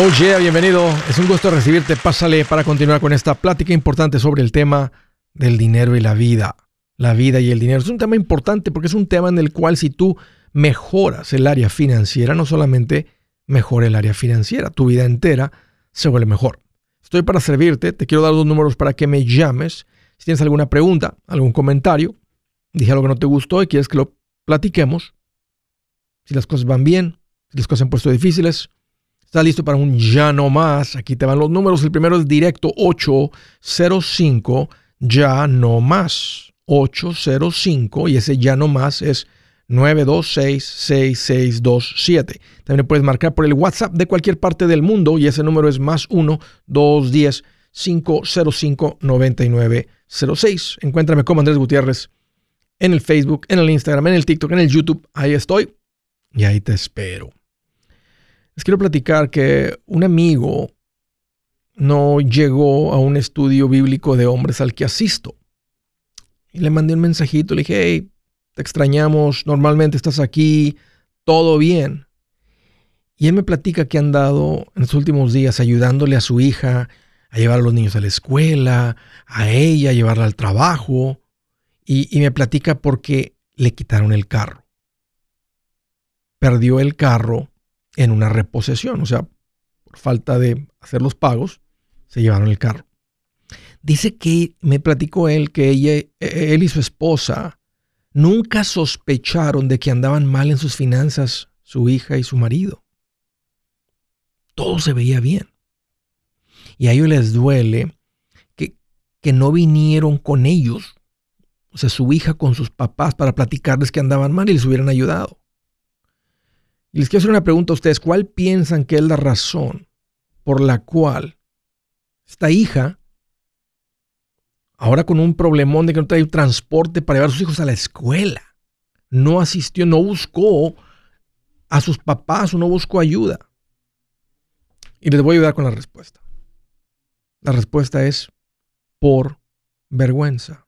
Oh yeah, bienvenido. Es un gusto recibirte. Pásale para continuar con esta plática importante sobre el tema del dinero y la vida. La vida y el dinero. Es un tema importante porque es un tema en el cual si tú mejoras el área financiera, no solamente mejora el área financiera, tu vida entera se vuelve mejor. Estoy para servirte. Te quiero dar dos números para que me llames. Si tienes alguna pregunta, algún comentario, dije algo que no te gustó y quieres que lo platiquemos. Si las cosas van bien, si las cosas se han puesto difíciles, ¿Estás listo para un ya no más? Aquí te van los números. El primero es directo 805 ya no más. 805 y ese ya no más es 9266627. También puedes marcar por el WhatsApp de cualquier parte del mundo y ese número es más 1-210-505-9906. Encuéntrame como Andrés Gutiérrez en el Facebook, en el Instagram, en el TikTok, en el YouTube. Ahí estoy y ahí te espero. Les quiero platicar que un amigo no llegó a un estudio bíblico de hombres al que asisto. Y le mandé un mensajito, le dije, hey, te extrañamos, normalmente estás aquí, todo bien. Y él me platica que han dado en los últimos días ayudándole a su hija a llevar a los niños a la escuela, a ella a llevarla al trabajo. Y, y me platica porque le quitaron el carro. Perdió el carro en una reposesión, o sea, por falta de hacer los pagos, se llevaron el carro. Dice que me platicó él que ella, él y su esposa nunca sospecharon de que andaban mal en sus finanzas su hija y su marido. Todo se veía bien. Y a ellos les duele que, que no vinieron con ellos, o sea, su hija con sus papás para platicarles que andaban mal y les hubieran ayudado. Les quiero hacer una pregunta a ustedes. ¿Cuál piensan que es la razón por la cual esta hija, ahora con un problemón de que no trae transporte para llevar a sus hijos a la escuela, no asistió, no buscó a sus papás o no buscó ayuda? Y les voy a ayudar con la respuesta. La respuesta es por vergüenza.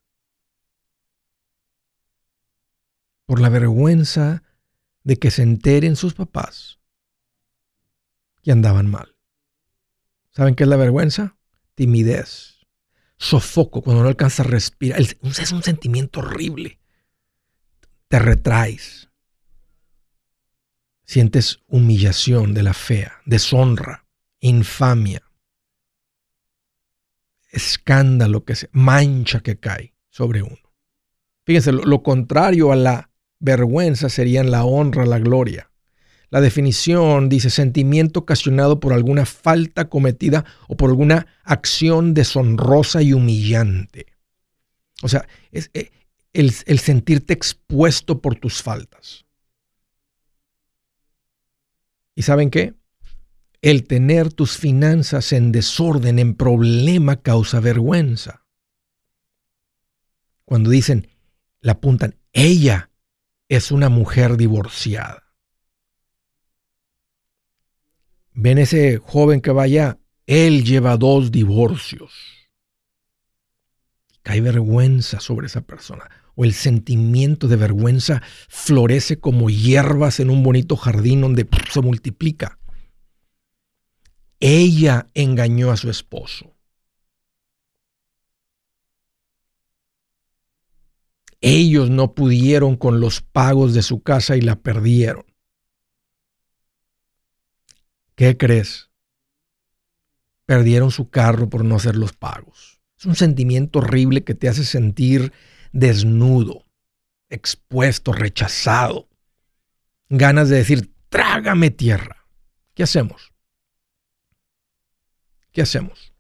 Por la vergüenza de que se enteren sus papás que andaban mal. ¿Saben qué es la vergüenza? Timidez. Sofoco cuando no alcanza a respirar. Es un sentimiento horrible. Te retraes. Sientes humillación de la fea, deshonra, infamia, escándalo que se, mancha que cae sobre uno. Fíjense, lo contrario a la vergüenza serían la honra, la gloria. La definición dice sentimiento ocasionado por alguna falta cometida o por alguna acción deshonrosa y humillante. O sea, es eh, el, el sentirte expuesto por tus faltas. ¿Y saben qué? El tener tus finanzas en desorden, en problema, causa vergüenza. Cuando dicen, la apuntan, ella es una mujer divorciada. Ven ese joven que vaya, él lleva dos divorcios. Cae vergüenza sobre esa persona. O el sentimiento de vergüenza florece como hierbas en un bonito jardín donde se multiplica. Ella engañó a su esposo. Ellos no pudieron con los pagos de su casa y la perdieron. ¿Qué crees? Perdieron su carro por no hacer los pagos. Es un sentimiento horrible que te hace sentir desnudo, expuesto, rechazado. Ganas de decir, trágame tierra. ¿Qué hacemos? ¿Qué hacemos?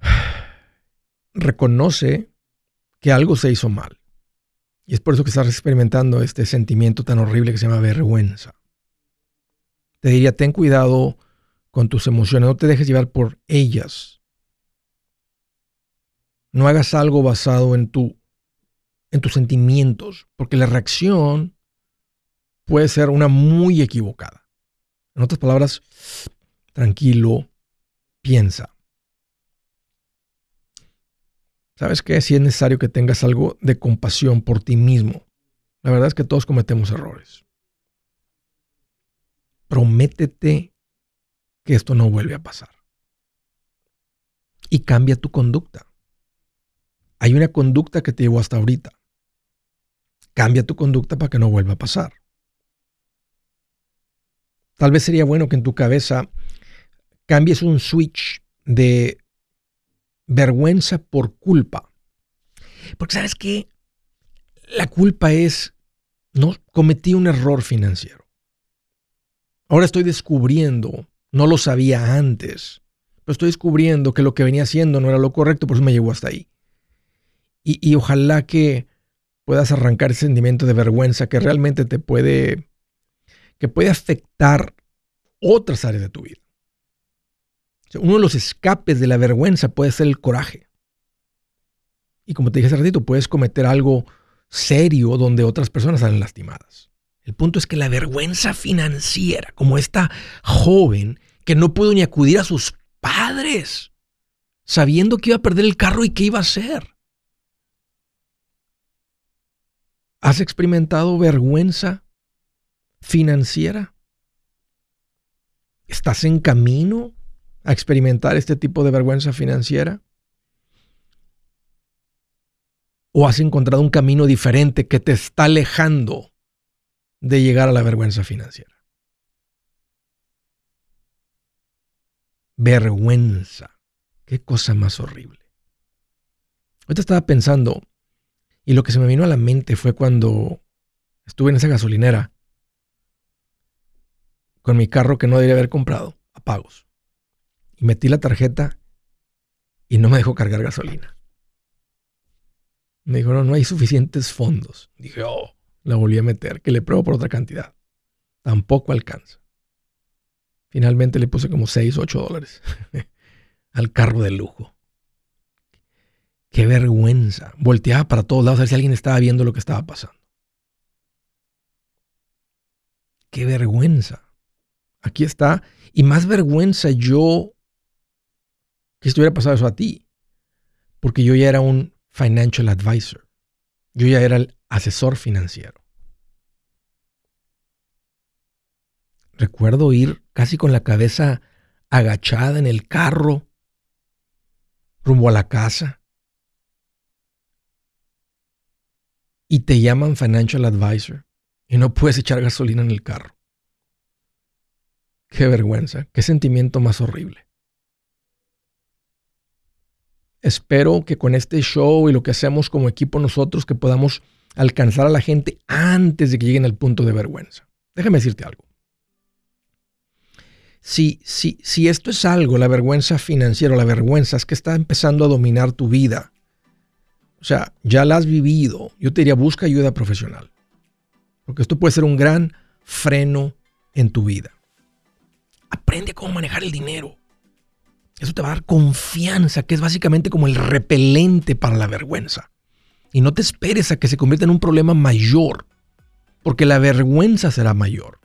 Reconoce que algo se hizo mal. Y es por eso que estás experimentando este sentimiento tan horrible que se llama vergüenza. Te diría, ten cuidado con tus emociones, no te dejes llevar por ellas. No hagas algo basado en, tu, en tus sentimientos, porque la reacción puede ser una muy equivocada. En otras palabras, tranquilo, piensa. ¿Sabes qué? Si es necesario que tengas algo de compasión por ti mismo. La verdad es que todos cometemos errores. Prométete que esto no vuelve a pasar. Y cambia tu conducta. Hay una conducta que te llevó hasta ahorita. Cambia tu conducta para que no vuelva a pasar. Tal vez sería bueno que en tu cabeza cambies un switch de vergüenza por culpa. Porque sabes que la culpa es, no cometí un error financiero. Ahora estoy descubriendo, no lo sabía antes, pero estoy descubriendo que lo que venía haciendo no era lo correcto, por eso me llevó hasta ahí. Y, y ojalá que puedas arrancar ese sentimiento de vergüenza que realmente te puede, que puede afectar otras áreas de tu vida. Uno de los escapes de la vergüenza puede ser el coraje. Y como te dije hace ratito, puedes cometer algo serio donde otras personas salen lastimadas. El punto es que la vergüenza financiera, como esta joven que no pudo ni acudir a sus padres, sabiendo que iba a perder el carro y qué iba a hacer. ¿Has experimentado vergüenza financiera? ¿Estás en camino a experimentar este tipo de vergüenza financiera? ¿O has encontrado un camino diferente que te está alejando de llegar a la vergüenza financiera? Vergüenza. Qué cosa más horrible. Ahorita estaba pensando y lo que se me vino a la mente fue cuando estuve en esa gasolinera con mi carro que no debería haber comprado a pagos. Y metí la tarjeta y no me dejó cargar gasolina. Me dijo, no, no hay suficientes fondos. Dije, oh, la volví a meter, que le pruebo por otra cantidad. Tampoco alcanza. Finalmente le puse como 6, 8 dólares al carro de lujo. Qué vergüenza. Volteaba para todos lados a ver si alguien estaba viendo lo que estaba pasando. Qué vergüenza. Aquí está. Y más vergüenza yo que estuviera pasado eso a ti. Porque yo ya era un financial advisor. Yo ya era el asesor financiero. Recuerdo ir casi con la cabeza agachada en el carro rumbo a la casa y te llaman financial advisor y no puedes echar gasolina en el carro. Qué vergüenza, qué sentimiento más horrible. Espero que con este show y lo que hacemos como equipo nosotros que podamos alcanzar a la gente antes de que lleguen al punto de vergüenza. Déjame decirte algo. Si, si, si esto es algo, la vergüenza financiera, la vergüenza es que está empezando a dominar tu vida, o sea, ya la has vivido, yo te diría, busca ayuda profesional. Porque esto puede ser un gran freno en tu vida. Aprende cómo manejar el dinero. Eso te va a dar confianza, que es básicamente como el repelente para la vergüenza. Y no te esperes a que se convierta en un problema mayor, porque la vergüenza será mayor.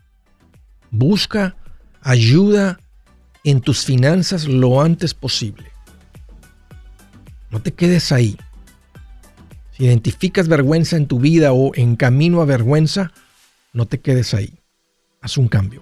Busca ayuda en tus finanzas lo antes posible. No te quedes ahí. Si identificas vergüenza en tu vida o en camino a vergüenza, no te quedes ahí. Haz un cambio.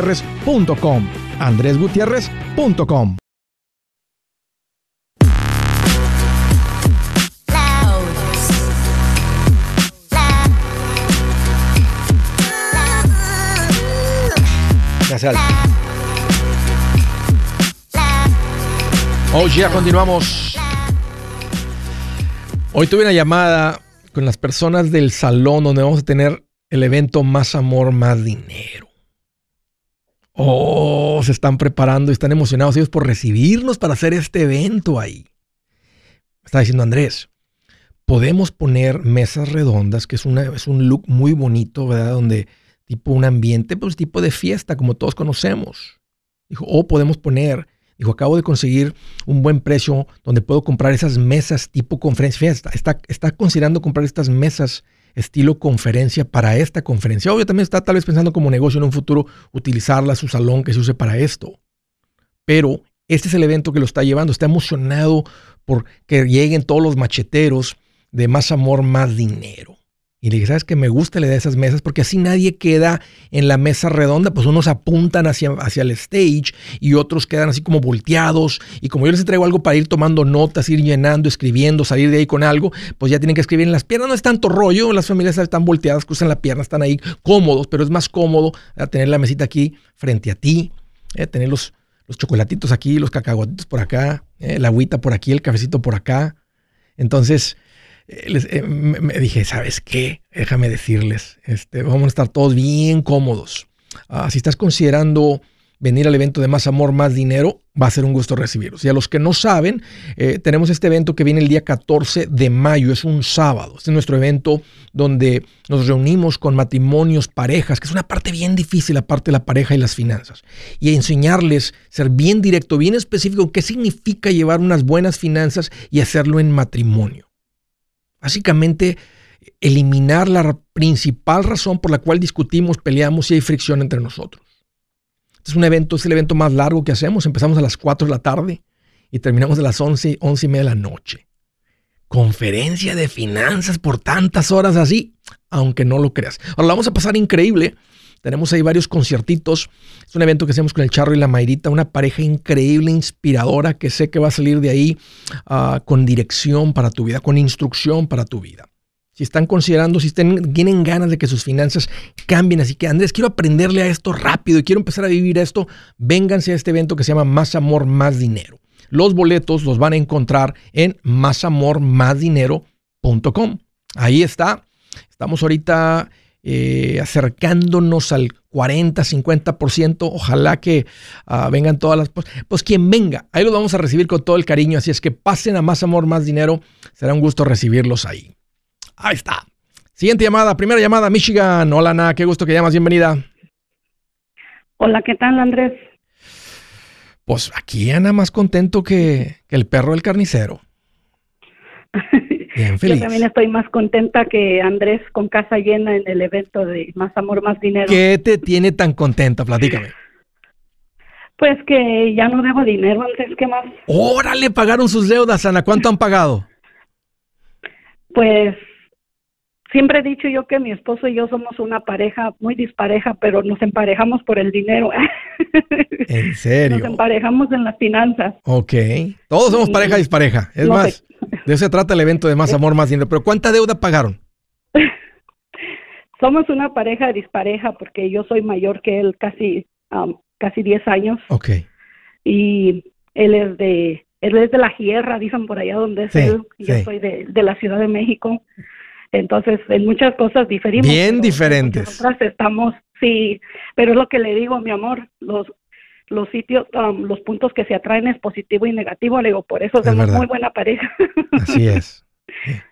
andresgutierrez.com. andresgutierrez.com. Gracias. Oh, ya continuamos. Hoy tuve una llamada con las personas del salón donde vamos a tener el evento Más Amor, Más Dinero. Oh, se están preparando y están emocionados ellos por recibirnos para hacer este evento ahí. está diciendo Andrés, podemos poner mesas redondas, que es, un look muy bonito, ¿verdad? Donde tipo un ambiente, pues tipo de fiesta, como todos conocemos. Dijo, o podemos poner, dijo, acabo de conseguir un buen precio donde puedo comprar esas mesas tipo conferencia fiesta. Está, está considerando comprar estas mesas estilo conferencia para esta conferencia. Obvio, también está tal vez pensando como negocio en un futuro utilizarla, su salón que se use para esto. Pero este es el evento que lo está llevando. Está emocionado por que lleguen todos los macheteros de más amor, más dinero. Y le dije, ¿sabes que Me gusta la idea de esas mesas porque así nadie queda en la mesa redonda, pues unos apuntan hacia, hacia el stage y otros quedan así como volteados. Y como yo les traigo algo para ir tomando notas, ir llenando, escribiendo, salir de ahí con algo, pues ya tienen que escribir en las piernas. No es tanto rollo, las familias están volteadas, cruzan la pierna, están ahí cómodos, pero es más cómodo tener la mesita aquí frente a ti, eh, tener los, los chocolatitos aquí, los cacahuatitos por acá, eh, la agüita por aquí, el cafecito por acá. Entonces, eh, me dije, ¿sabes qué? Déjame decirles, este, vamos a estar todos bien cómodos. Ah, si estás considerando venir al evento de Más Amor, Más Dinero, va a ser un gusto recibirlos. Y a los que no saben, eh, tenemos este evento que viene el día 14 de mayo, es un sábado. Este es nuestro evento donde nos reunimos con matrimonios, parejas, que es una parte bien difícil, la parte de la pareja y las finanzas. Y enseñarles, ser bien directo, bien específico, qué significa llevar unas buenas finanzas y hacerlo en matrimonio. Básicamente, eliminar la principal razón por la cual discutimos, peleamos y hay fricción entre nosotros. Este es un evento, es el evento más largo que hacemos. Empezamos a las 4 de la tarde y terminamos a las 11, 11 y media de la noche. Conferencia de finanzas por tantas horas así, aunque no lo creas. Ahora la vamos a pasar increíble tenemos ahí varios conciertitos. Es un evento que hacemos con el Charro y la Mayrita, una pareja increíble, inspiradora, que sé que va a salir de ahí ah, con dirección para tu vida, con instrucción para tu vida. Si están considerando, si tienen ganas de que sus finanzas cambien, así que Andrés, quiero aprenderle a esto rápido y quiero empezar a vivir esto, vénganse a este evento que se llama Más Amor, Más Dinero. Los boletos los van a encontrar en másamormásdinero.com. Ahí está. Estamos ahorita eh, acercándonos al 40, 50%. Ojalá que ah, vengan todas las... Pues quien venga, ahí los vamos a recibir con todo el cariño. Así es que pasen a Más Amor, Más Dinero. Será un gusto recibirlos ahí. Ahí está. Siguiente llamada, primera llamada, Michigan. Hola, Ana, qué gusto que llamas, bienvenida. Hola, ¿qué tal, Andrés? Pues aquí Ana más contento que, que el perro del carnicero. Yo también estoy más contenta que Andrés con casa llena en el evento de Más Amor, Más Dinero. ¿Qué te tiene tan contenta? Platícame. Pues que ya no debo dinero, Andrés, ¿qué más? Órale, pagaron sus deudas, Ana. ¿Cuánto han pagado? Pues siempre he dicho yo que mi esposo y yo somos una pareja muy dispareja, pero nos emparejamos por el dinero. ¿En serio? Nos emparejamos en las finanzas. Ok. Todos somos pareja dispareja. Es más, de eso se trata el evento de Más Amor, Más Dinero. Pero ¿cuánta deuda pagaron? Somos una pareja dispareja porque yo soy mayor que él casi, um, casi 10 años. Ok. Y él es de, él es de la Sierra, dicen por allá donde es él. Yo soy de, de la Ciudad de México. Entonces, en muchas cosas diferimos. Bien diferentes. Nosotras estamos, sí, pero es lo que le digo, mi amor, los los sitios, um, los puntos que se atraen es positivo y negativo. Le digo, por eso somos muy buena pareja. Así es.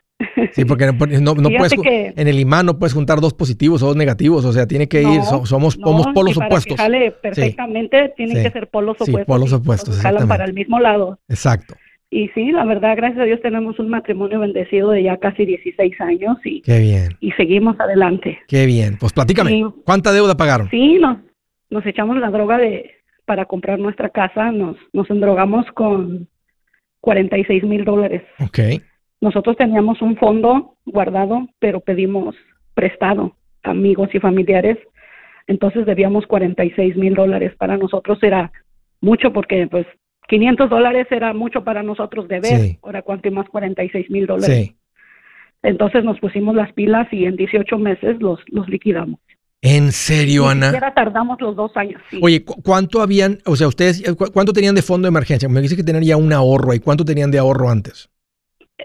Sí, porque no, puedes, en el imán no puedes juntar dos positivos o dos negativos, o sea, tiene que ir, somos, polos opuestos. Que perfectamente, tienen que ser polos opuestos. Sí, polos opuestos, para el mismo lado. Exacto. Y sí, la verdad, gracias a Dios tenemos un matrimonio bendecido de ya casi 16 años y, Qué bien. y seguimos adelante. Qué bien. Pues platícame, ¿cuánta deuda pagaron? Sí, nos, nos echamos la droga de para comprar nuestra casa, nos, nos endrogamos con 46 mil dólares. Ok. Nosotros teníamos un fondo guardado, pero pedimos prestado amigos y familiares, entonces debíamos 46 mil dólares. Para nosotros era mucho porque pues 500 dólares era mucho para nosotros de ver, ahora cuánto más 46 mil dólares. Entonces nos pusimos las pilas y en 18 meses los, los liquidamos. ¿En serio, Ana? Ni tardamos los dos años. Oye, ¿cuánto habían, o sea, ustedes, cuánto tenían de fondo de emergencia? Me dice que tenían ya un ahorro, ¿y cuánto tenían de ahorro antes?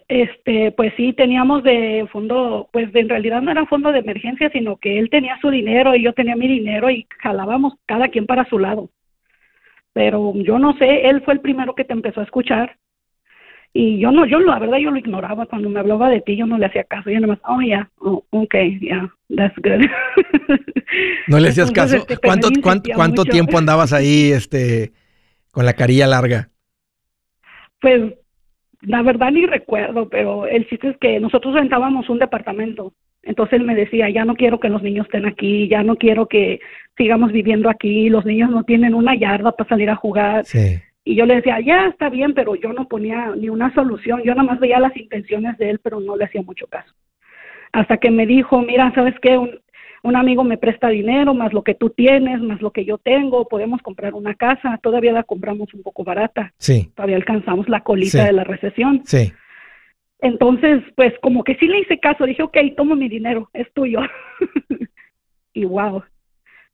Este, pues sí, teníamos de fondo, pues en realidad no era fondo de emergencia, sino que él tenía su dinero y yo tenía mi dinero y jalábamos cada quien para su lado pero yo no sé, él fue el primero que te empezó a escuchar y yo no, yo la verdad yo lo ignoraba cuando me hablaba de ti, yo no le hacía caso, yo nomás, oh yeah, oh, okay, yeah, that's good. No le hacías caso. Este, ¿Cuánto, cuánto, cuánto tiempo andabas ahí, este, con la carilla larga? Pues la verdad ni recuerdo, pero el chiste es que nosotros rentábamos un departamento entonces él me decía, ya no quiero que los niños estén aquí, ya no quiero que sigamos viviendo aquí, los niños no tienen una yarda para salir a jugar. Y yo le decía, ya está bien, pero yo no ponía ni una solución, yo nada más veía las intenciones de él, pero no le hacía mucho caso. Hasta que me dijo, mira, ¿sabes qué? Un, un amigo me presta dinero, más lo que tú tienes, más lo que yo tengo, podemos comprar una casa, todavía la compramos un poco barata. Sí. Todavía alcanzamos la colita de la recesión. Sí. Entonces, pues como que sí le hice caso, dije, ok, tomo mi dinero, es tuyo. y wow,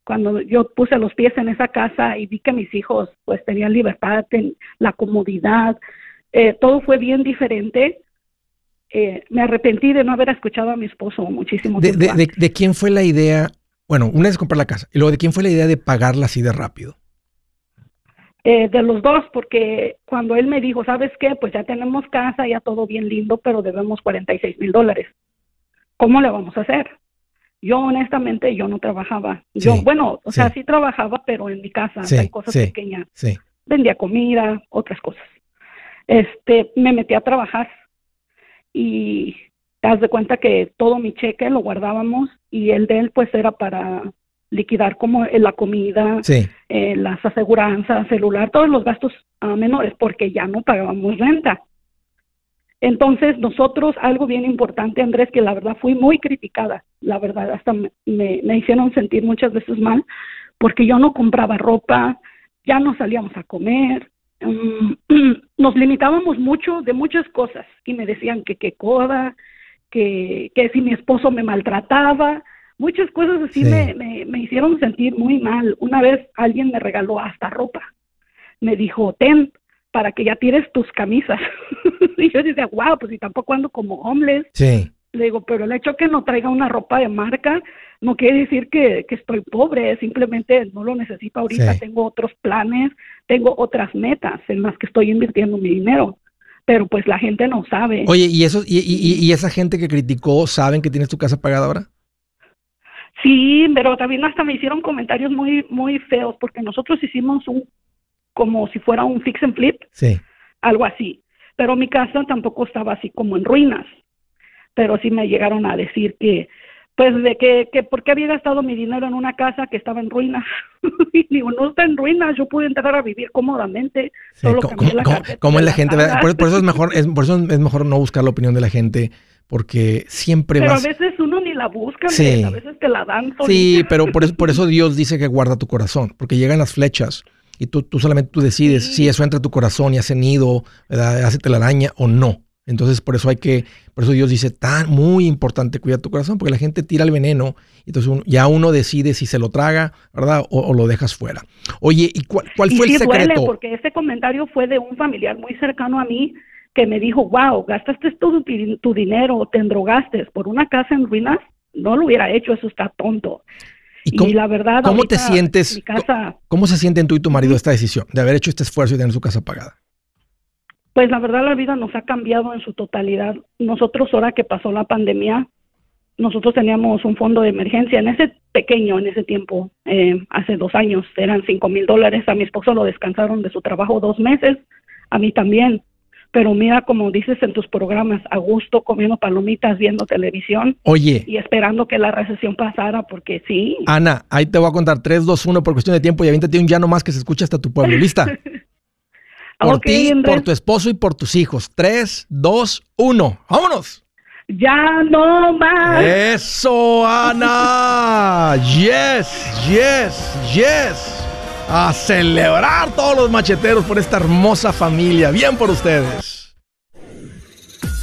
cuando yo puse los pies en esa casa y vi que mis hijos pues tenían libertad, la comodidad, eh, todo fue bien diferente. Eh, me arrepentí de no haber escuchado a mi esposo muchísimo tiempo. De, de, quién fue la idea? Bueno, una es comprar la casa y luego de quién fue la idea de pagarla así de rápido. Eh, de los dos, porque cuando él me dijo, ¿sabes qué? Pues ya tenemos casa, ya todo bien lindo, pero debemos 46 mil dólares. ¿Cómo le vamos a hacer? Yo honestamente, yo no trabajaba. yo, bueno, o sea, sí trabajaba, pero en mi casa, hay cosas pequeñas. Vendía comida, otras cosas. Este, me metí a trabajar y te das de cuenta que todo mi cheque lo guardábamos y el de él pues era para liquidar como la comida, eh, las aseguranzas, celular, todos los gastos menores, porque ya no pagábamos renta. Entonces, nosotros, algo bien importante, Andrés, que la verdad fui muy criticada, la verdad, hasta me, me, hicieron sentir muchas veces mal, porque yo no compraba ropa, ya no salíamos a comer, mm, nos limitábamos mucho de muchas cosas y me decían que qué coda, que, que si mi esposo me maltrataba, muchas cosas así me, me, hicieron sentir muy mal. Una vez alguien me regaló hasta ropa. Me dijo, ten, para que ya tires tus camisas. y yo decía, wow, pues si tampoco ando como homeless. Sí. Le digo, pero el hecho que no traiga una ropa de marca no quiere decir que, que estoy pobre, simplemente no lo necesito ahorita, tengo otros planes, tengo otras metas en las que estoy invirtiendo mi dinero. Pero pues la gente no sabe. Oye, ¿y, eso, y, y, y esa gente que criticó saben que tienes tu casa pagada ahora? Sí, pero también hasta me hicieron comentarios muy muy feos porque nosotros hicimos un como si fuera un fix and flip. Sí. Algo así. Pero mi casa tampoco estaba así como en ruinas. Pero sí me llegaron a decir que pues de que, que por qué había gastado mi dinero en una casa que estaba en ruinas. y digo, no está en ruinas, yo pude entrar a vivir cómodamente. solo ¿cómo, la ¿cómo, es la gente? Por, por, eso es mejor, es, por eso es mejor no buscar la opinión de la gente porque siempre pero vas... Pero a veces uno ni la busca, a veces te la dan. Sí, pero por eso, por eso Dios dice que guarda tu corazón, porque llegan las flechas y tú, tú solamente tú decides si eso entra a tu corazón y hace nido, ¿verdad? hace telaraña o no. Entonces por eso hay que, por eso Dios dice, tan muy importante cuidar tu corazón, porque la gente tira el veneno, y entonces ya uno decide si se lo traga, ¿verdad? O, lo dejas fuera. Oye, ¿y cuál, cuál fue el secreto? Duele porque ese comentario fue de un familiar muy cercano a mí, que me dijo, wow, gastaste todo tu, dinero, te endrogaste por una casa en ruinas, no lo hubiera hecho, eso está tonto. ¿Y, cómo, la verdad, ¿cómo te sientes? ¿Cómo se sienten tú y tu marido esta decisión de haber hecho este esfuerzo y tener su casa pagada? Pues la verdad la vida nos ha cambiado en su totalidad. Nosotros ahora que pasó la pandemia, nosotros teníamos un fondo de emergencia en ese pequeño, en ese tiempo, eh, hace dos años, eran cinco mil dólares. A mi esposo lo descansaron de su trabajo dos meses, a mí también. Pero mira, como dices en tus programas, a gusto comiendo palomitas, viendo televisión. Oye. Y esperando que la recesión pasara, porque sí. Ana, ahí te voy a contar 3, 2, 1 por cuestión de tiempo y avíntate un ya no más que se escucha hasta tu pueblo. ¿Lista? por ti, por tu esposo y por tus hijos. 3, 2, 1. ¡Vámonos! Ya no más. Eso, Ana. Yes, yes, yes. A celebrar todos los macheteros por esta hermosa familia. Bien por ustedes.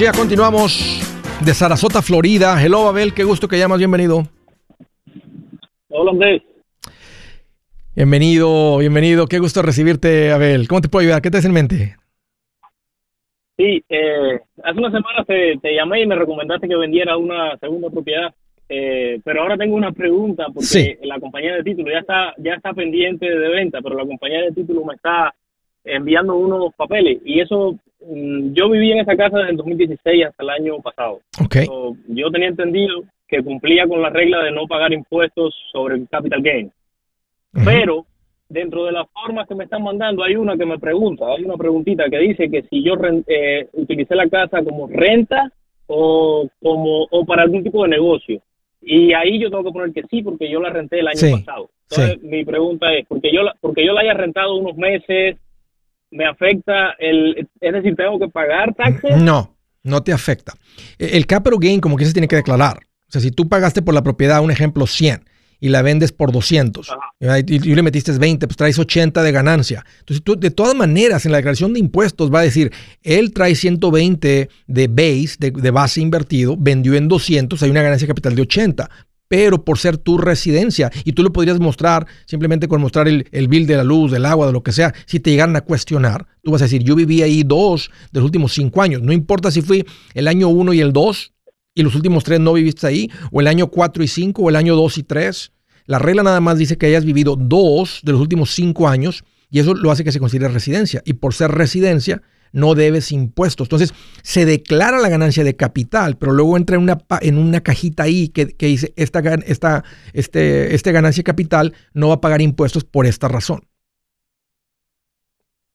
Ya continuamos de Sarasota, Florida. Hello, Abel, qué gusto que llamas, bienvenido. Hola, Andrés. Bienvenido, bienvenido, qué gusto recibirte, Abel. ¿Cómo te puedo ayudar? ¿Qué te hace en mente? Sí, eh, hace unas semanas te, llamé y me recomendaste que vendiera una segunda propiedad, eh, pero ahora tengo una pregunta porque la compañía de título ya está ya está pendiente de venta, pero la compañía de título me está enviando unos papeles y eso yo viví en esa casa desde el 2016 hasta el año pasado. Okay. yo tenía entendido que cumplía con la regla de no pagar impuestos sobre el capital gain. Pero dentro de las formas que me están mandando hay una que me pregunta, hay una preguntita que dice que si yo eh, utilicé la casa como renta o como o para algún tipo de negocio. Y ahí yo tengo que poner que sí porque yo la renté el año pasado. Entonces mi pregunta es, porque yo la, porque yo la haya rentado unos meses me afecta el, es decir, tengo que pagar taxes. No, no te afecta. E, el capital gain como que se tiene que declarar. O sea, si tú pagaste por la propiedad, un ejemplo, 100 y la vendes por 200 y, le metiste 20, pues traes 80 de ganancia. Entonces, tú, de todas maneras, en la declaración de impuestos va a decir, él trae 120 de base, de, de base invertido, vendió en 200, hay una ganancia capital de 80 pero por ser tu residencia. Y tú lo podrías mostrar simplemente con mostrar el, bill de la luz, del agua, de lo que sea. Si te llegaran a cuestionar, tú vas a decir, yo viví ahí dos de los últimos cinco años. No importa si fui el año uno y el dos y los últimos tres no viviste ahí, o el año cuatro y cinco, o el año dos y tres. La regla nada más dice que hayas vivido dos de los últimos cinco años y eso lo hace que se considere residencia. Y por ser residencia, no debes impuestos. Entonces, se declara la ganancia de capital, pero luego entra en una, en una cajita ahí que, dice, esta, esta, este, este ganancia de capital no va a pagar impuestos por esta razón.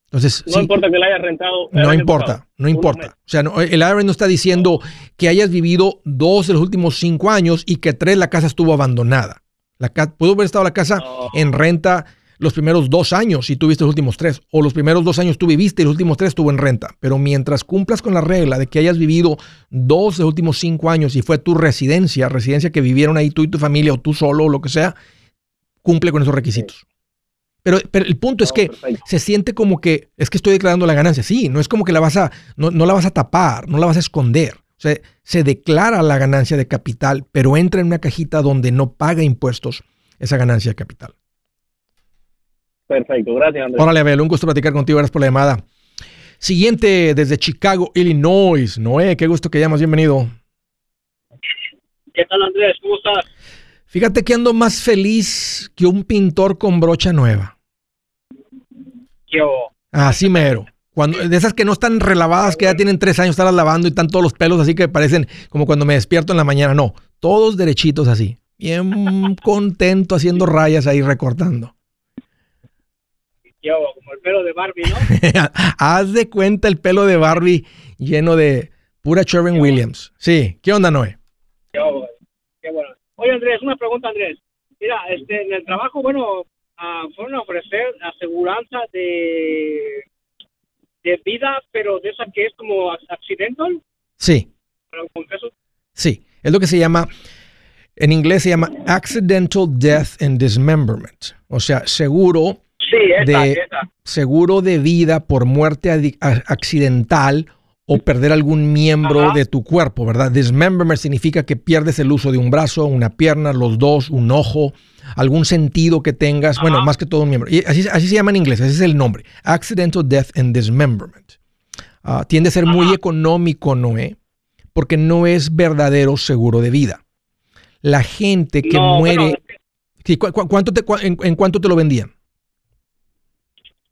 Entonces, no importa que la hayas rentado. No importa, no importa. O sea, el IRS no está diciendo que hayas vivido dos de los últimos cinco años y que tres la casa estuvo abandonada. La, pudo haber estado la casa en renta los primeros dos años y tuviste los últimos tres, o los primeros dos años tú viviste y los últimos tres estuvo en renta. Pero mientras cumplas con la regla de que hayas vivido dos de los últimos cinco años y fue tu residencia, residencia que vivieron ahí tú y tu familia o tú solo o lo que sea, cumple con esos requisitos. Pero, pero, el punto es que se siente como que es que estoy declarando la ganancia. Sí, no es como que la vas a, no, no la vas a tapar, no la vas a esconder. O sea, se declara la ganancia de capital, pero entra en una cajita donde no paga impuestos esa ganancia de capital. Perfecto, gracias Andrés. Órale, Abel, un gusto platicar contigo, gracias por la llamada. Siguiente desde Chicago, Illinois. Noé, qué gusto que llamas, bienvenido. ¿Qué tal Andrés? ¿Cómo estás? Fíjate que ando más feliz que un pintor con brocha nueva. Yo. Así mero. Cuando, de esas que no están relavadas, que ya tienen tres años estar lavando y están todos los pelos así que parecen como cuando me despierto en la mañana. No, todos derechitos así. Bien contento haciendo rayas ahí recortando. Como el pelo de Barbie, ¿no? Haz de cuenta el pelo de Barbie lleno de pura Sherwin Williams. Sí, ¿qué onda, Noé? Yo, qué bueno. Oye, Andrés, una pregunta, Andrés. Mira, este, en el trabajo, bueno, uh, fueron a ofrecer aseguranza de, de vida, pero de esa que es como accidental. Sí. Pero con eso. Sí, es lo que se llama, en inglés se llama accidental death and dismemberment. O sea, seguro Sí, esa, de esa. seguro de vida por muerte accidental o perder algún miembro Ajá. de tu cuerpo, ¿verdad? Dismemberment significa que pierdes el uso de un brazo, una pierna, los dos, un ojo, algún sentido que tengas, bueno, más que todo un miembro. Y así, así se llama en inglés, ese es el nombre. Accidental Death and Dismemberment. Ah, tiende a ser muy económico, Noé, porque no es verdadero seguro de vida. La gente que No, muere... bueno, Sí, ¿cu- cu- cuánto te, en, en cuánto te lo vendían?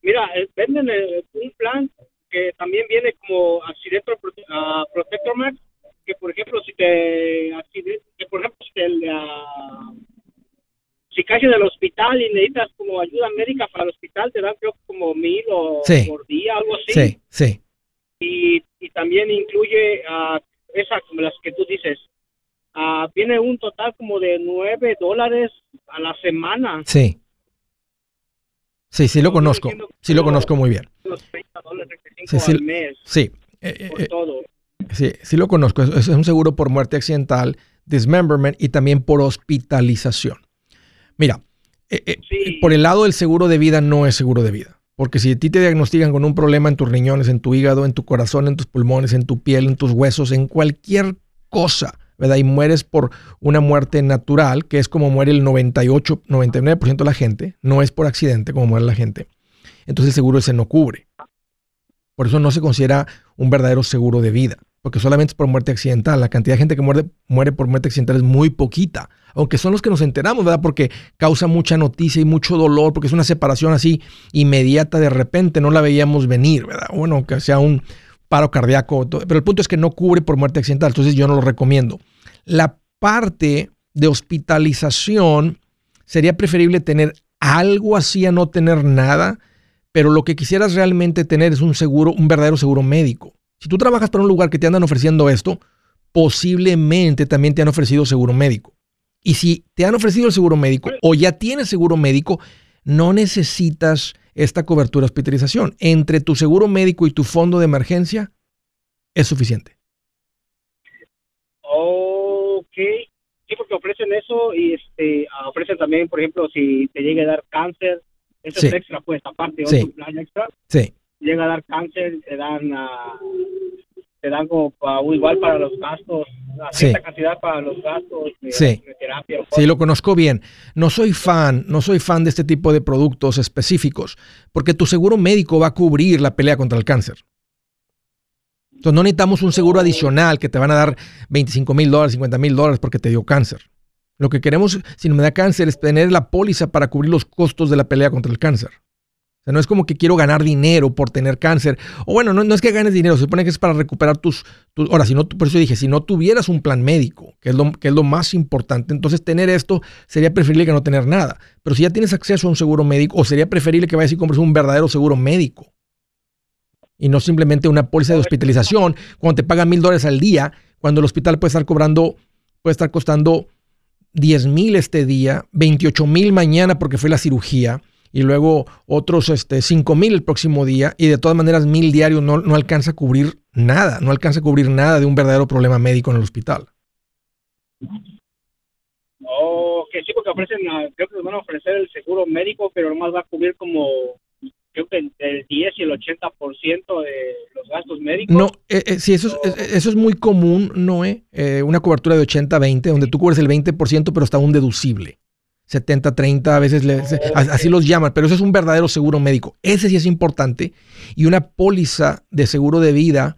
Mira, eh, venden eh, un plan que también viene como Accidental Prote- ah, Protector Max, que por ejemplo, si te que por ejemplo, si, te, ah, si caes en el hospital y necesitas como ayuda médica para el hospital, te dan creo como mil o Sí. por día, algo así. Sí, sí. Y, y también incluye ah, esa como las que tú dices. Ah, viene un total como de nueve dólares a la semana. Sí. Sí, sí lo conozco. Sí lo conozco muy bien. Unos 30 dólares, 35 Sí, sí. al mes Sí. Eh, eh, por eh, todo. sí, sí lo conozco. Es, es un seguro por muerte accidental, dismemberment y también por hospitalización. Mira, eh, eh, Sí. por el lado del seguro de vida no es seguro de vida. Porque si a ti te diagnostican con un problema en tus riñones, en tu hígado, en tu corazón, en tus pulmones, en tu piel, en tus huesos, en cualquier cosa, ¿verdad? Y mueres por una muerte natural, que es como muere el 98, 99% de la gente, no es por accidente como muere la gente. Entonces el seguro ese no cubre. Por eso no se considera un verdadero seguro de vida, porque solamente es por muerte accidental. La cantidad de gente que muere, muere por muerte accidental es muy poquita, aunque son los que nos enteramos, ¿verdad? Porque causa mucha noticia y mucho dolor, porque es una separación así inmediata de repente, no la veíamos venir, ¿verdad? Bueno, que sea un paro cardíaco, pero el punto es que no cubre por muerte accidental, entonces yo no lo recomiendo. La parte de hospitalización sería preferible tener algo así a no tener nada, pero lo que quisieras realmente tener es un seguro, un verdadero seguro médico. Si tú trabajas para un lugar que te andan ofreciendo esto, posiblemente también te han ofrecido seguro médico. Y si te han ofrecido el seguro médico o ya tienes seguro médico, no necesitas esta cobertura de hospitalización. Entre tu seguro médico y tu fondo de emergencia es suficiente. Ok. Sí, porque ofrecen eso y este ah, ofrecen también, por ejemplo, si te llega a dar cáncer, eso Sí. es extra, pues, aparte, Sí. otro plan extra, Sí. llega a dar cáncer, te dan, ah, te dan como igual para los gastos, Sí. cierta cantidad para los gastos de, Sí. de terapia. o Sí, lo conozco bien. No soy fan, no soy fan de este tipo de productos específicos, porque tu seguro médico va a cubrir la pelea contra el cáncer. Entonces no necesitamos un seguro adicional que te van a dar 25 mil dólares, 50 mil dólares porque te dio cáncer. Lo que queremos, si no me da cáncer, es tener la póliza para cubrir los costos de la pelea contra el cáncer. O sea, no es como que quiero ganar dinero por tener cáncer. O bueno, no, no es que ganes dinero, se supone que es para recuperar tus... tus ahora, si no, por eso dije, si no tuvieras un plan médico, que es, lo, que es lo más importante, entonces tener esto sería preferible que no tener nada. Pero si ya tienes acceso a un seguro médico, o sería preferible que vayas y compres un verdadero seguro médico. Y no simplemente una póliza de hospitalización, cuando te pagan mil dólares al día, cuando el hospital puede estar cobrando, puede estar costando 10 mil este día, 28 mil mañana porque fue la cirugía, y luego otros este, 5 mil el próximo día, y de todas maneras mil diarios no, no alcanza a cubrir nada, no alcanza a cubrir nada de un verdadero problema médico en el hospital. Oh, que sí, porque ofrecen, ah, creo que les van a ofrecer el seguro médico, pero nomás va a cubrir como, creo que entre el 10 y el 80% de los gastos médicos. No, eh, eh, sí, eso es, eh, eso es muy común, Noé. Eh, una cobertura de 80-20, donde tú cubres el 20%, pero está un deducible. 70-30, a veces así los llaman, pero eso es un verdadero seguro médico. Ese sí es importante. Y una póliza de seguro de vida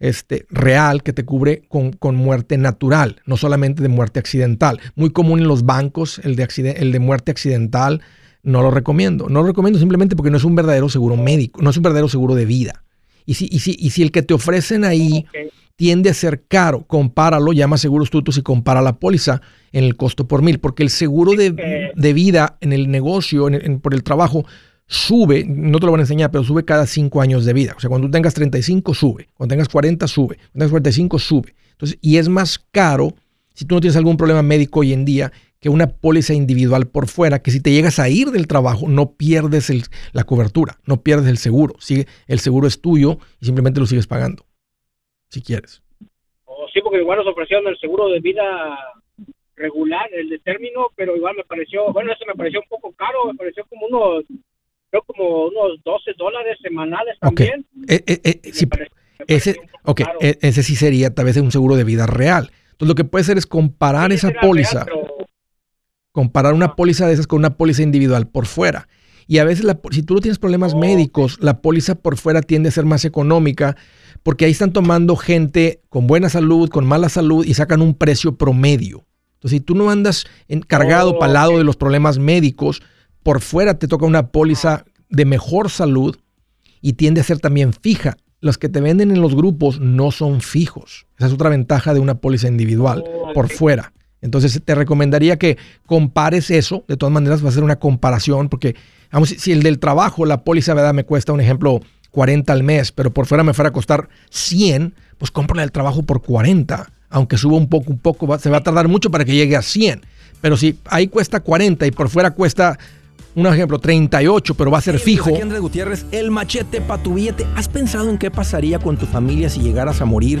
este, real que te cubre con, muerte natural, no solamente de muerte accidental. Muy común en los bancos el de, el de muerte accidental. No lo recomiendo. No lo recomiendo simplemente porque no es un verdadero seguro médico, no es un verdadero seguro de vida. Y si, y si, y si el que te ofrecen ahí tiende a ser caro, compáralo, llama seguros tutos y compara la póliza en el costo por mil, porque el seguro de, vida en el negocio, por el trabajo, sube, no te lo van a enseñar, pero sube cada cinco años de vida. O sea, cuando tú tengas 35, sube. Cuando tengas 40, sube. Cuando tengas 45, sube. Entonces, y es más caro si tú no tienes algún problema médico hoy en día que una póliza individual por fuera, que si te llegas a ir del trabajo, no pierdes la cobertura, no pierdes el seguro. Sigue, el seguro es tuyo y simplemente lo sigues pagando, si quieres. Oh, sí, porque igual nos ofrecieron el seguro de vida regular, el de término, pero igual me pareció, bueno, ese me pareció un poco caro, me pareció como unos como unos 12 dólares semanales también. Eh, eh, eh, ese, e, ese sí sería tal vez un seguro de vida real. Entonces lo que puede hacer es comparar esa póliza, comparar una póliza de esas con una póliza individual por fuera. Y a veces, la, si tú no tienes problemas médicos, la póliza por fuera tiende a ser más económica porque ahí están tomando gente con buena salud, con mala salud y sacan un precio promedio. Entonces, si tú no andas encargado oh, para el lado de los problemas médicos, por fuera te toca una póliza de mejor salud y tiende a ser también fija. Los que te venden en los grupos no son fijos. Esa es otra ventaja de una póliza individual por fuera. Entonces te recomendaría que compares eso. De todas maneras, va a ser una comparación porque, vamos, si el del trabajo, la póliza, ¿verdad? Me cuesta un ejemplo 40 al mes, pero por fuera me fuera a costar 100, pues cómprale el trabajo por 40. Aunque suba un poco, un poco, se va a tardar mucho para que llegue a 100. Pero si ahí cuesta 40 y por fuera cuesta un ejemplo, 38, pero va a ser fijo. Aquí Andrés Gutiérrez, el machete para tu billete. ¿Has pensado en qué pasaría con tu familia si llegaras a morir?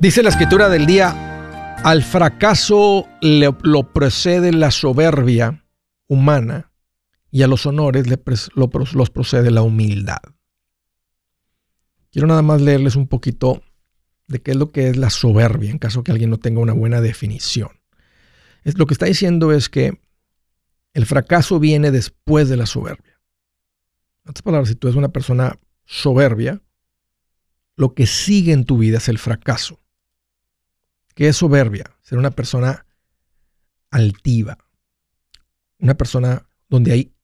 Dice la escritura del día, al fracaso lo precede la soberbia humana y a los honores los procede la humildad. Quiero nada más leerles un poquito de qué es lo que es la soberbia, en caso que alguien no tenga una buena definición. Lo que está diciendo es que el fracaso viene después de la soberbia. En otras palabras, si tú eres una persona soberbia, lo que sigue en tu vida es el fracaso. ¿Qué es soberbia? Ser una persona altiva. Una persona donde hay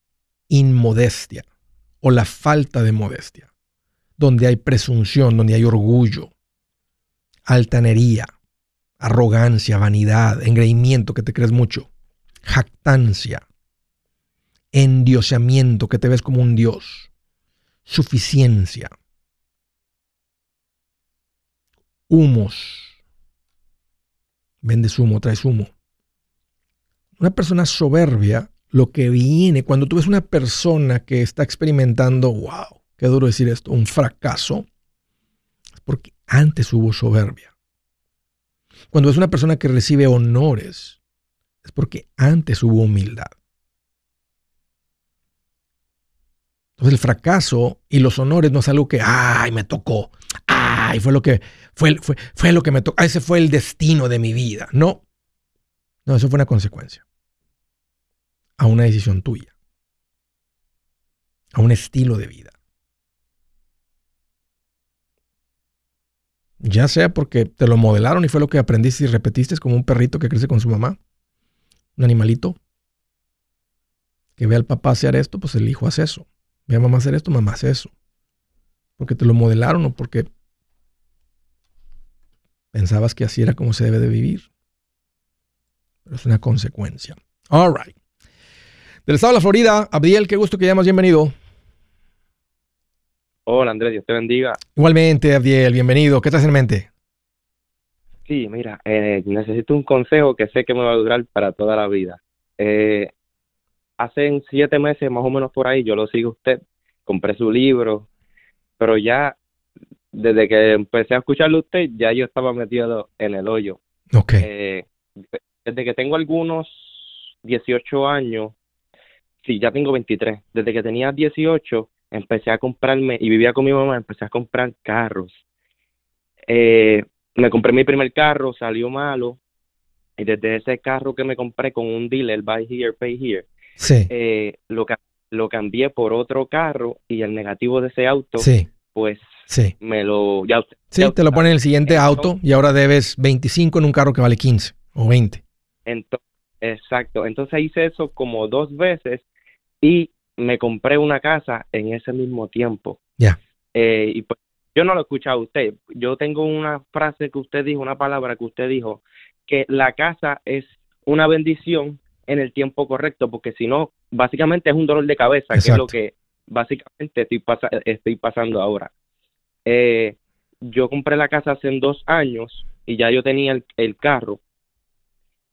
inmodestia o la falta de modestia. Donde hay presunción, donde hay orgullo, altanería, arrogancia, vanidad, engreimiento, que te crees mucho, jactancia, endiosamiento, que te ves como un dios, suficiencia, humos, vende humo, trae humo. Una persona soberbia, lo que viene, cuando tú ves una persona que está experimentando, wow, qué duro decir esto, un fracaso, es porque antes hubo soberbia. Cuando es una persona que recibe honores, es porque antes hubo humildad. Entonces el fracaso y los honores no es algo que, ay, me tocó, ay, fue lo que, fue, fue, fue lo que me tocó, ese fue el destino de mi vida. No, no, eso fue una consecuencia a una decisión tuya, a un estilo de vida. Ya sea porque te lo modelaron y fue lo que aprendiste y repetiste como un perrito que crece con su mamá, un animalito, que ve al papá hacer esto, pues el hijo hace eso. Ve a mamá hacer esto, mamá hace eso. Porque te lo modelaron o porque pensabas que así era como se debe de vivir. Pero es una consecuencia. All right. Del estado de la Florida, Abdiel, qué gusto que llamas, bienvenido. Hola Andrés, Dios te bendiga. Igualmente, Abdiel, bienvenido. ¿Qué estás en mente? Sí, mira, eh, necesito un consejo que sé que me va a durar para toda la vida. Eh, hace siete meses, más o menos por ahí, yo lo sigo usted, compré su libro, pero ya desde que empecé a escucharlo usted, ya yo estaba metido en el hoyo. Ok. Eh, desde que tengo algunos 18 años, sí, ya tengo 23, desde que tenía 18 empecé a comprarme, y vivía con mi mamá, empecé a comprar carros. Eh, me compré mi primer carro, salió malo, y desde ese carro que me compré con un dealer, buy here, pay here, Sí. eh, lo, lo cambié por otro carro y el negativo de ese auto, Sí. pues Sí. me lo... Ya, Sí, ya te lo ponen en el siguiente Entonces- auto y ahora debes 25 en un carro que vale 15 o 20. Ento- exacto. Entonces hice eso como dos veces y me compré una casa en ese mismo tiempo. Ya. Eh, y pues yo no lo he escuchado a usted. Yo tengo una frase que usted dijo, una palabra que usted dijo, que la casa es una bendición en el tiempo correcto, porque si no, básicamente es un dolor de cabeza, que es lo que básicamente estoy, estoy pasando ahora. Eh, yo compré la casa hace dos años y ya yo tenía el, el carro.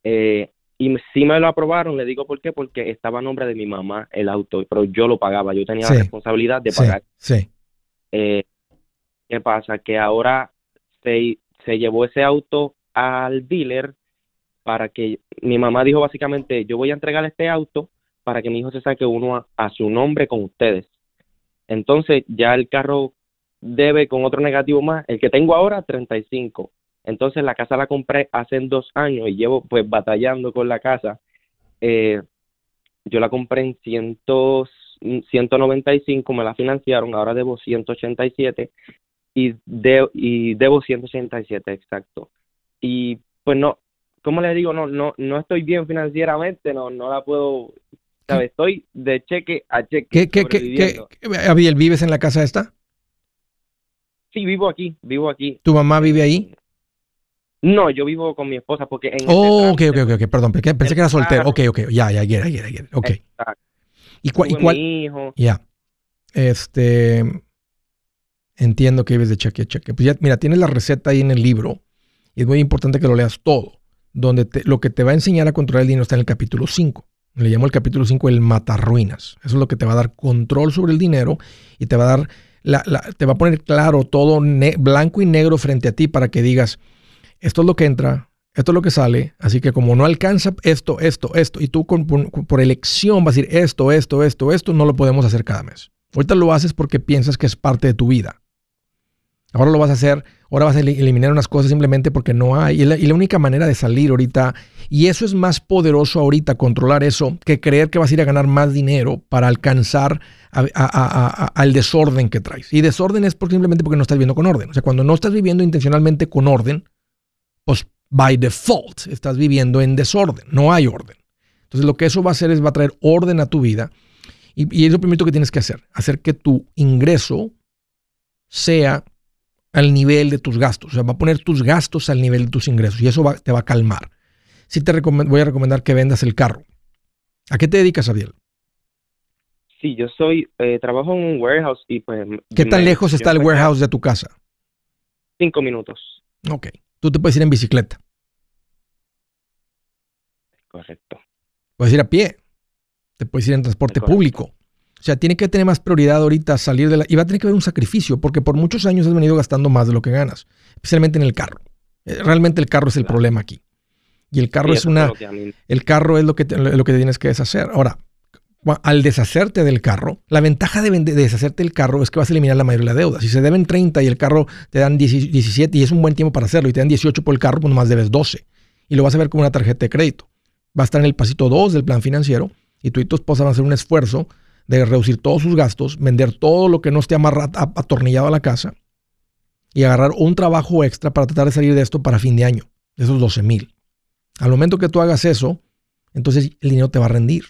Eh, y sí me lo aprobaron, le digo por qué, porque estaba a nombre de mi mamá el auto, pero yo lo pagaba, yo tenía Sí. la responsabilidad de Sí, pagar. sí. Eh, ¿Qué pasa? Que ahora se, se llevó ese auto al dealer para que mi mamá dijo básicamente, yo voy a entregar este auto para que mi hijo se saque uno a, a su nombre con ustedes. Entonces ya el carro debe con otro negativo más, el que tengo ahora 35. Entonces la casa la compré hace dos años y llevo pues batallando con la casa. Eh, yo la compré en 100, 195, me la financiaron, ahora debo 187 y, de, y debo 187, exacto. Y pues no, ¿cómo le digo? No, no, no estoy bien financieramente, no, no la puedo, ¿sabes? Estoy de cheque a cheque. ¿Qué, qué, qué, qué, qué- Abiel, vives en la casa esta? Sí, vivo aquí, vivo aquí. ¿Tu mamá vive ahí? No, yo vivo con mi esposa porque en Oh, este ok, ok, ok, perdón, pensé, pensé que era soltero. Ok, ok, ya, ya, ya, ya, ya, ok. Exacto. ¿Y cuál- mi hijo. Ya. Este. Entiendo que vives de cheque a cheque. Pues ya, mira, tienes la receta ahí en el libro. Y es muy importante que lo leas todo. Donde te- lo que te va a enseñar a controlar el dinero está en el capítulo 5. Le llamo el capítulo 5 el matarruinas. Eso es lo que te va a dar control sobre el dinero y te va a dar. la- la- te va a poner claro todo ne- blanco y negro frente a ti para que digas: esto es lo que entra, esto es lo que sale. Así que como no alcanza esto, esto, esto, y tú con- por, elección vas a decir esto, esto, esto, esto, no lo podemos hacer cada mes. Ahorita lo haces porque piensas que es parte de tu vida. Ahora lo vas a hacer, ahora vas a eli- eliminar unas cosas simplemente porque no hay. Y la, única manera de salir ahorita, y eso es más poderoso ahorita, controlar eso, que creer que vas a ir a ganar más dinero para alcanzar al desorden que traes. Y desorden es simplemente porque no estás viviendo con orden. O sea, cuando no estás viviendo intencionalmente con orden, pues by default estás viviendo en desorden, no hay orden. Entonces lo que eso va a hacer es va a traer orden a tu vida y, y es lo primero que tienes que hacer, hacer que tu ingreso sea al nivel de tus gastos, o sea, va a poner tus gastos al nivel de tus ingresos y eso va- te va a calmar. Sí te voy a recomendar que vendas el carro. ¿A qué te dedicas, Abiel? Sí, yo soy, eh, trabajo en un warehouse y pues... ¿Qué tan me- lejos está el warehouse de tu casa? Cinco minutos, Ok, tú te puedes ir en bicicleta, correcto. puedes ir a pie, te puedes ir en transporte Correcto. público. O sea, tiene que tener más prioridad ahorita salir de la... Y va a tener que haber un sacrificio, porque por muchos años has venido gastando más de lo que ganas, especialmente en el carro. Eh, Realmente el carro es el Claro. problema aquí. Y el carro Sí, es una... El carro es lo que, te, lo que tienes que deshacer. Ahora, al deshacerte del carro, la ventaja de, deshacerte del carro es que vas a eliminar la mayoría de la deuda. Si se deben 30 y el carro te dan 10 17 y es un buen tiempo para hacerlo y te dan 18 por el carro, pues nomás debes 12. Y lo vas a ver como una tarjeta de crédito. Va a estar en el pasito 2 del plan financiero y tú y tu esposa van a hacer un esfuerzo de reducir todos sus gastos, vender todo lo que no esté amarrado, atornillado a la casa y agarrar un trabajo extra para tratar de salir de esto para fin de año, de esos 12 mil. Al momento que tú hagas eso, entonces el dinero te va a rendir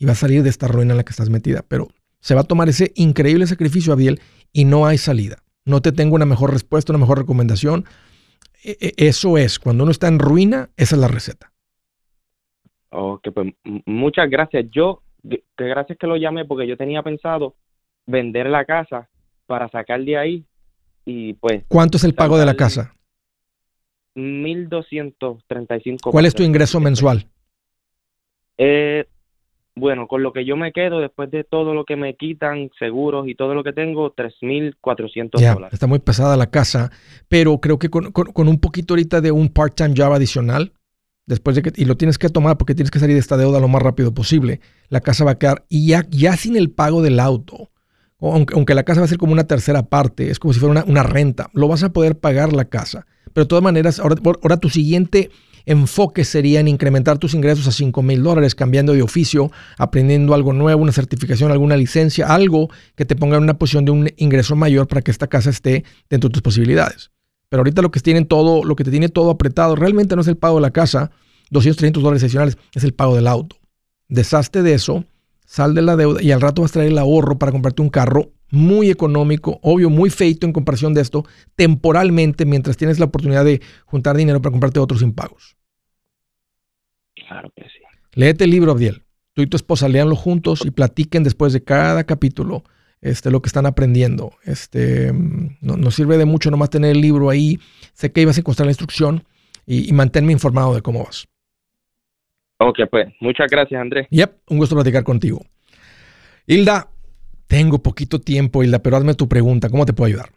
y va a salir de esta ruina en la que estás metida. Pero se va a tomar ese increíble sacrificio, Abiel, y no hay salida. No te tengo una mejor respuesta, una mejor recomendación. E, e, eso es, cuando uno está en ruina, esa es la receta. Ok, pues muchas gracias. Yo, que gracias que lo llamé porque yo tenía pensado vender la casa para sacar de ahí y pues... ¿Cuánto es el pago de la casa? 1.235. ¿Cuál es tu ingreso mensual? Eh, bueno, con lo que yo me quedo después de todo lo que me quitan, seguros y todo lo que tengo, 3.400 dólares. Está muy pesada la casa, pero creo que con, un poquito ahorita de un part-time job adicional, después de que, y lo tienes que tomar porque tienes que salir de esta deuda lo más rápido posible, la casa va a quedar, y ya, ya sin el pago del auto, aunque, aunque la casa va a ser como una tercera parte, es como si fuera una, una renta, lo vas a poder pagar la casa. Pero de todas maneras, ahora, ahora tu siguiente enfoque sería en incrementar tus ingresos a 5 mil dólares, cambiando de oficio, aprendiendo algo nuevo, una certificación, alguna licencia, algo que te ponga en una posición de un ingreso mayor para que esta casa esté dentro de tus posibilidades. Pero ahorita lo que tienen todo, lo que te tiene todo apretado, realmente no es el pago de la casa, 200, 300 dólares adicionales, es el pago del auto. Deshazte de eso, sal de la deuda y al rato vas a traer el ahorro para comprarte un carro muy económico, obvio, muy feito en comparación de esto, temporalmente, mientras tienes la oportunidad de juntar dinero para comprarte otros impagos. Claro que sí. Léete el libro, Abdiel. Tú y tu esposa leanlo juntos y platiquen después de cada capítulo este, lo que están aprendiendo. Este, no, sirve de mucho nomás tener el libro ahí. Sé que ibas a encontrar la instrucción y, y manténme informado de cómo vas. Ok, pues muchas gracias, Andrés. Yep, un gusto platicar contigo. Hilda, tengo poquito tiempo, Hilda, pero hazme tu pregunta. ¿Cómo te puedo ayudar?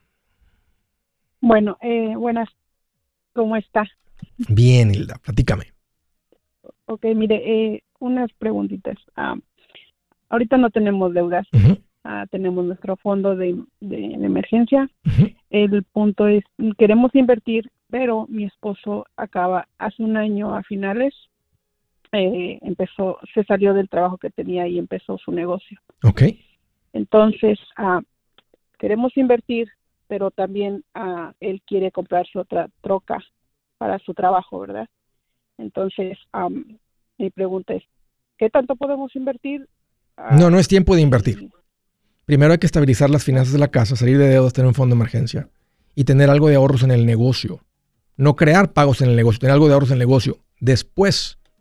Bueno, eh, buenas. ¿Cómo estás? Bien, Hilda, platícame. Ok, mire, eh, unas preguntitas. Ah, ahorita no tenemos deudas. Ah, tenemos nuestro fondo de, emergencia. El punto es, queremos invertir, pero mi esposo acaba hace un año a finales, eh, empezó, se salió del trabajo que tenía y empezó su negocio. Ok. Entonces, ah, queremos invertir, pero también ah, él quiere comprarse otra troca para su trabajo, ¿verdad? Entonces, mi pregunta es, ¿qué tanto podemos invertir? Ah, no, no es tiempo de invertir. Primero hay que estabilizar las finanzas de la casa, salir de deudas, tener un fondo de emergencia y tener algo de ahorros en el negocio. No crear pagos en el negocio, tener algo de ahorros en el negocio. Después